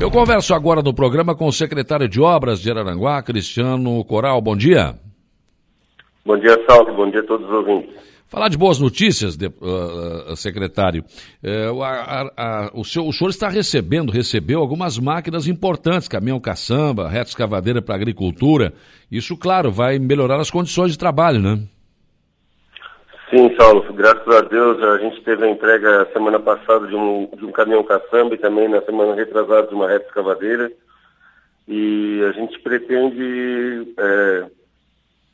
Eu converso agora no programa com o secretário de Obras de Araranguá, Cristiano Coral. Bom dia. Bom dia, Salve. Bom dia a todos os ouvintes. Falar de boas notícias, de, uh, secretário. Uh, a, a, o, seu, o senhor está recebendo, recebeu algumas máquinas importantes, caminhão caçamba, reta escavadeira para agricultura. Isso, claro, vai melhorar as condições de trabalho, né? Sim, Saulo, graças a Deus a gente teve a entrega semana passada de um, de um caminhão caçamba e também na semana retrasada de uma reta escavadeira. E a gente pretende. É...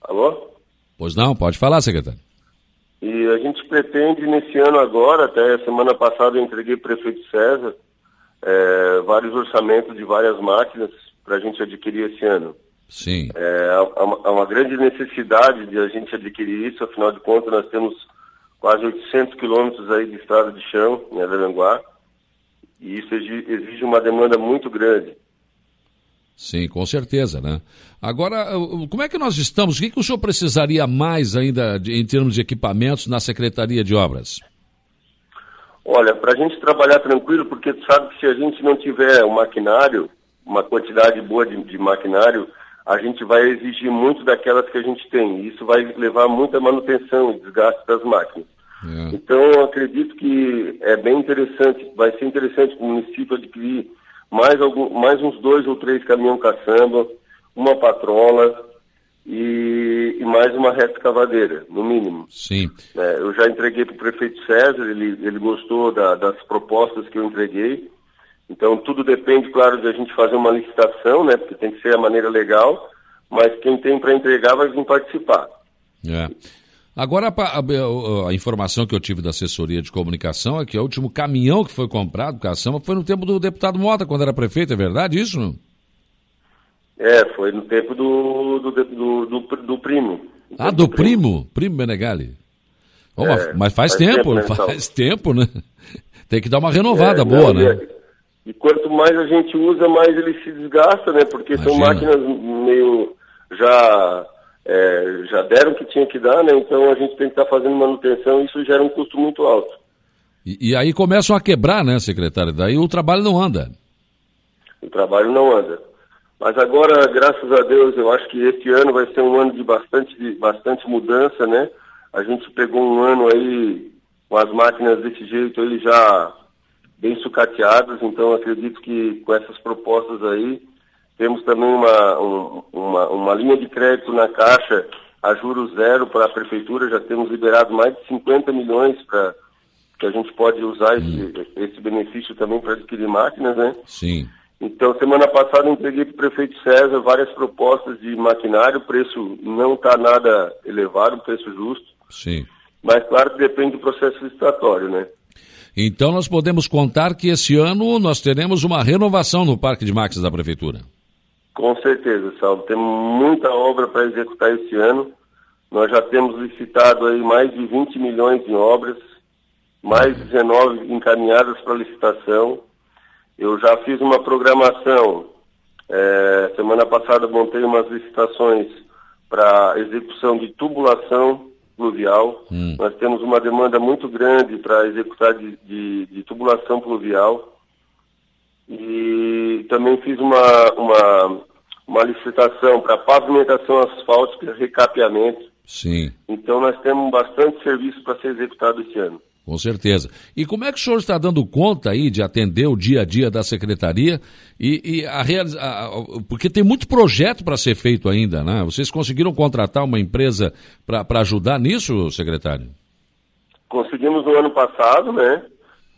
Alô? Pois não, pode falar, secretário. E a gente pretende nesse ano agora, até semana passada eu entreguei para o prefeito César, é, vários orçamentos de várias máquinas para a gente adquirir esse ano. Sim. É, há, uma, há uma grande necessidade de a gente adquirir isso, afinal de contas nós temos quase 800 quilômetros aí de estrada de chão em Araranguá, e isso exige uma demanda muito grande. Sim, com certeza, né? Agora, como é que nós estamos? O que, que o senhor precisaria mais ainda de, em termos de equipamentos na Secretaria de Obras? Olha, para a gente trabalhar tranquilo, porque tu sabe que se a gente não tiver um maquinário, uma quantidade boa de, de maquinário, a gente vai exigir muito daquelas que a gente tem. Isso vai levar muita manutenção e desgaste das máquinas. É. Então, acredito que é bem interessante, vai ser interessante para o município adquirir mais, algum, mais uns dois ou três caminhão caçamba, uma patrola e, e mais uma reta escavadeira, no mínimo. Sim. É, eu já entreguei para o prefeito César, ele, ele gostou da, das propostas que eu entreguei. Então, tudo depende, claro, de a gente fazer uma licitação, né? Porque tem que ser a maneira legal, mas quem tem para entregar vai vir participar. É. Agora, a, a, a, informação que eu tive da assessoria de comunicação é que o último caminhão que foi comprado, caçamba, foi no tempo do deputado Mota, quando era prefeito, é verdade isso? É, foi no tempo do, do, do, do, do primo. Ah, do, primo? primo? Primo Menegali. Oh, é, mas faz, faz tempo, tempo né, faz tempo, né? Tem que dar uma renovada é, boa, não, né? E quanto mais a gente usa, mais ele se desgasta, né? Porque Imagina. são máquinas meio já é, já deram o que tinha que dar, né? Então a gente tem que estar tá fazendo manutenção e isso gera um custo muito alto. E, e, aí começam a quebrar, né, secretário? Daí o trabalho não anda. O trabalho não anda. Mas agora, graças a Deus, eu acho que este ano vai ser um ano de bastante, de bastante mudança, né? A gente pegou um ano aí com as máquinas desse jeito aí já bem sucateadas, então acredito que com essas propostas aí, temos também uma, um, uma, uma linha de crédito na Caixa a juros zero para a Prefeitura, já temos liberado mais de 50 milhões para que a gente pode usar esse, esse benefício também para adquirir máquinas, né? Sim. Então, semana passada entreguei para o prefeito César várias propostas de maquinário, o preço não está nada elevado, preço justo. Sim. Mas claro que depende do processo licitatório, né? Então nós podemos contar que esse ano nós teremos uma renovação no Parque de Máquinas da Prefeitura. Com certeza, Salvo. Temos muita obra para executar esse ano. Nós já temos licitado aí mais de 20 milhões em obras, mais 19 encaminhadas para licitação. Eu já fiz uma programação. É, semana passada montei umas licitações para execução de tubulação pluvial. Hum. Nós temos uma demanda muito grande para executar de, de, de, tubulação pluvial. E também fiz uma, uma, uma licitação para pavimentação asfáltica, recapeamento. Sim. Então nós temos bastante serviço para ser executado esse ano. Com certeza. E como é que o senhor está dando conta aí de atender o dia a dia da secretaria e, e a, porque tem muito projeto para ser feito ainda, né? Vocês conseguiram contratar uma empresa para ajudar nisso, secretário? Conseguimos no ano passado, né?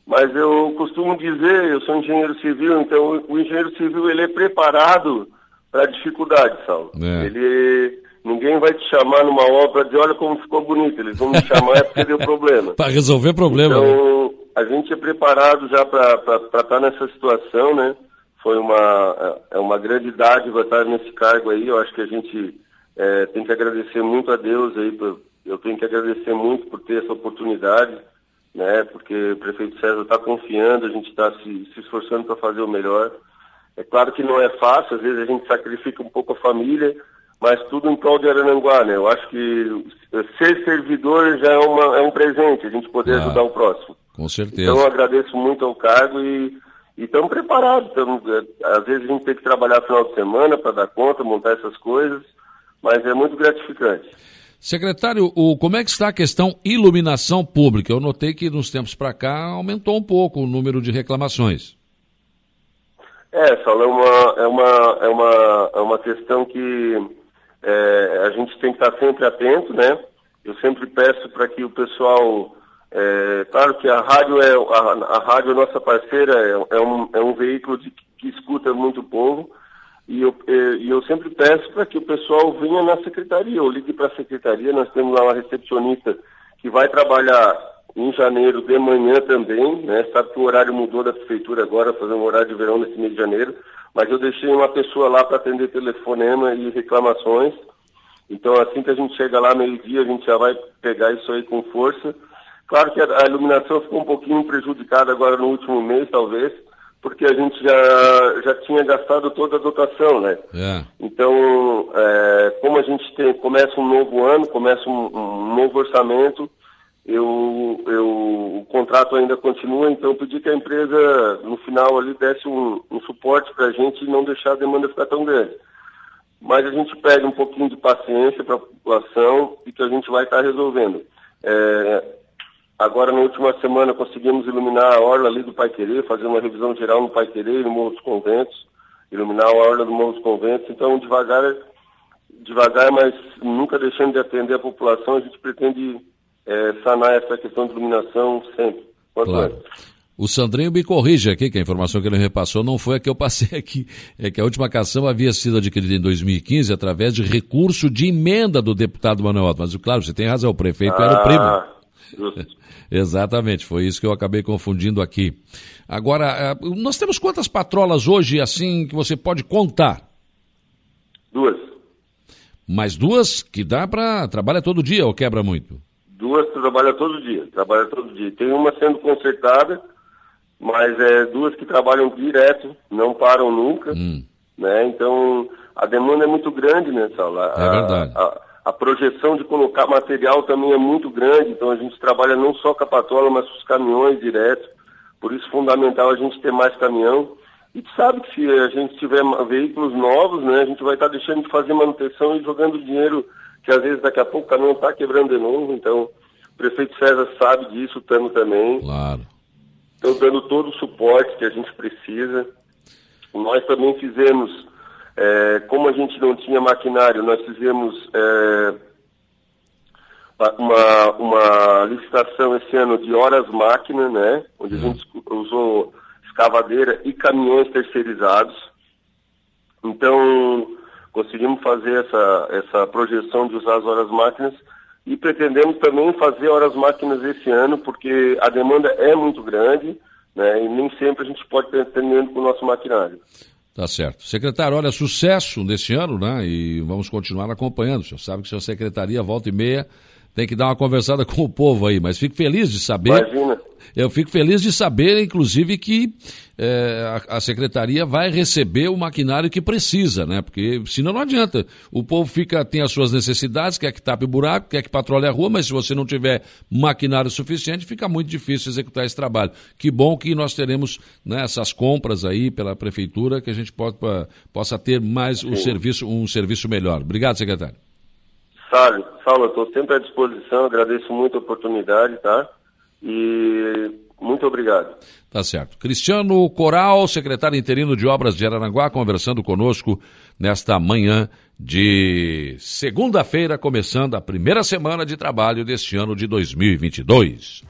Mas eu costumo dizer, eu sou engenheiro civil, então o engenheiro civil ele é preparado para dificuldade, Saulo. É. Ele Ninguém vai te chamar numa obra de olha como ficou bonito. Eles vão me chamar é porque deu problema. para resolver problema. Então, né? a gente é preparado já para estar tá nessa situação, né? Foi uma, é uma grande dádiva estar nesse cargo aí. Eu acho que a gente é, tem que agradecer muito a Deus aí. Por, eu tenho que agradecer muito por ter essa oportunidade, né? Porque o prefeito César está confiando, a gente está se, se esforçando para fazer o melhor. É claro que não é fácil, às vezes a gente sacrifica um pouco a família, mas tudo em prol de Arananguá, né? Eu acho que ser servidor já é, uma, é um presente, a gente poder ah, ajudar o próximo. Com certeza. Então eu agradeço muito ao cargo e, estamos preparados. Tamo, é, às vezes a gente tem que trabalhar final de semana para dar conta, montar essas coisas, mas é muito gratificante. Secretário, o, como é que está a questão iluminação pública? Eu notei que nos tempos para cá aumentou um pouco o número de reclamações. É, Saulo, é uma, é uma, é uma, é uma questão que é, a gente tem que estar sempre atento, né? Eu sempre peço para que o pessoal. É, claro que a rádio é a, a rádio é nossa parceira, é, é, um, é um veículo de, que escuta muito povo. E eu, e eu sempre peço para que o pessoal venha na secretaria, ou ligue para a secretaria, nós temos lá uma recepcionista que vai trabalhar em janeiro de manhã também, né? Sabe que o horário mudou da prefeitura agora, fazer um horário de verão nesse mês de janeiro, mas eu deixei uma pessoa lá para atender telefonema e reclamações. Então assim que a gente chega lá meio-dia, a gente já vai pegar isso aí com força. Claro que a, iluminação ficou um pouquinho prejudicada agora no último mês, talvez, porque a gente já, já tinha gastado toda a dotação, né? É. Então, é, como a gente tem, começa um novo ano, começa um, um novo orçamento, eu, eu, o contrato ainda continua, então eu pedi que a empresa, no final ali, desse um, um suporte para a gente e não deixar a demanda ficar tão grande. Mas a gente pede um pouquinho de paciência para a população e que a gente vai estar tá resolvendo. É, Agora, na última semana, conseguimos iluminar a orla ali do Pai Querer, fazer uma revisão geral no Pai Querer e no Morro dos Conventos, iluminar a orla do Morro dos Conventos. Então, devagar, devagar, mas nunca deixando de atender a população, a gente pretende é, sanar essa questão de iluminação sempre. Quanto claro. O Sandrinho me corrige aqui, que a informação que ele repassou não foi a que eu passei aqui. É que a última cação havia sido adquirida em 2015 através de recurso de emenda do deputado Manuel Otto. Mas, claro, você tem razão, o prefeito ah, era o primo. Ah, justo. Exatamente, foi isso que eu acabei confundindo aqui. Agora, eh, nós temos quantas patrolas hoje, assim, que você pode contar? Duas. Mais duas que dá para. trabalha todo dia ou quebra muito? Duas trabalha todo dia, trabalha todo dia. Tem uma sendo consertada, mas é duas que trabalham direto, não param nunca. Hum. Né? Então, a demanda é muito grande nessa aula. É verdade. A, a, a projeção de colocar material também é muito grande, então a gente trabalha não só com a patola, mas com os caminhões direto. Por isso é fundamental a gente ter mais caminhão. E tu sabe que se a gente tiver veículos novos, né, a gente vai estar tá deixando de fazer manutenção e jogando dinheiro, que às vezes daqui a pouco o caminhão está quebrando de novo. Então, o prefeito César sabe disso, Tano também. Claro. Estão dando todo o suporte que a gente precisa. Nós também fizemos é, como a gente não tinha maquinário, nós fizemos é, uma, uma licitação esse ano de horas máquina, né? Onde a uhum. gente usou escavadeira e caminhões terceirizados. Então, conseguimos fazer essa, essa projeção de usar as horas máquinas e pretendemos também fazer horas máquinas esse ano, porque a demanda é muito grande, né? E nem sempre a gente pode estar atendendo com o nosso maquinário. Tá certo. Secretário, olha, sucesso nesse ano, né? E vamos continuar acompanhando. O senhor sabe que sua secretaria, volta e meia, tem que dar uma conversada com o povo aí, mas fico feliz de saber. Imagina. Eu fico feliz de saber, inclusive, que é, a, a, secretaria vai receber o maquinário que precisa, né? Porque senão não adianta. O povo fica, tem as suas necessidades, quer que tape o buraco, quer que patrulhe a rua, mas se você não tiver maquinário suficiente, fica muito difícil executar esse trabalho. Que bom que nós teremos né, essas compras aí pela prefeitura, que a gente pode, possa ter mais um serviço, um serviço melhor. Obrigado, secretário. Saulo, Saulo, estou sempre à disposição, agradeço muito a oportunidade, tá? E muito obrigado. Tá certo. Cristiano Coral, secretário interino de Obras de Araranguá, conversando conosco nesta manhã de segunda-feira, começando a primeira semana de trabalho deste ano de 2022.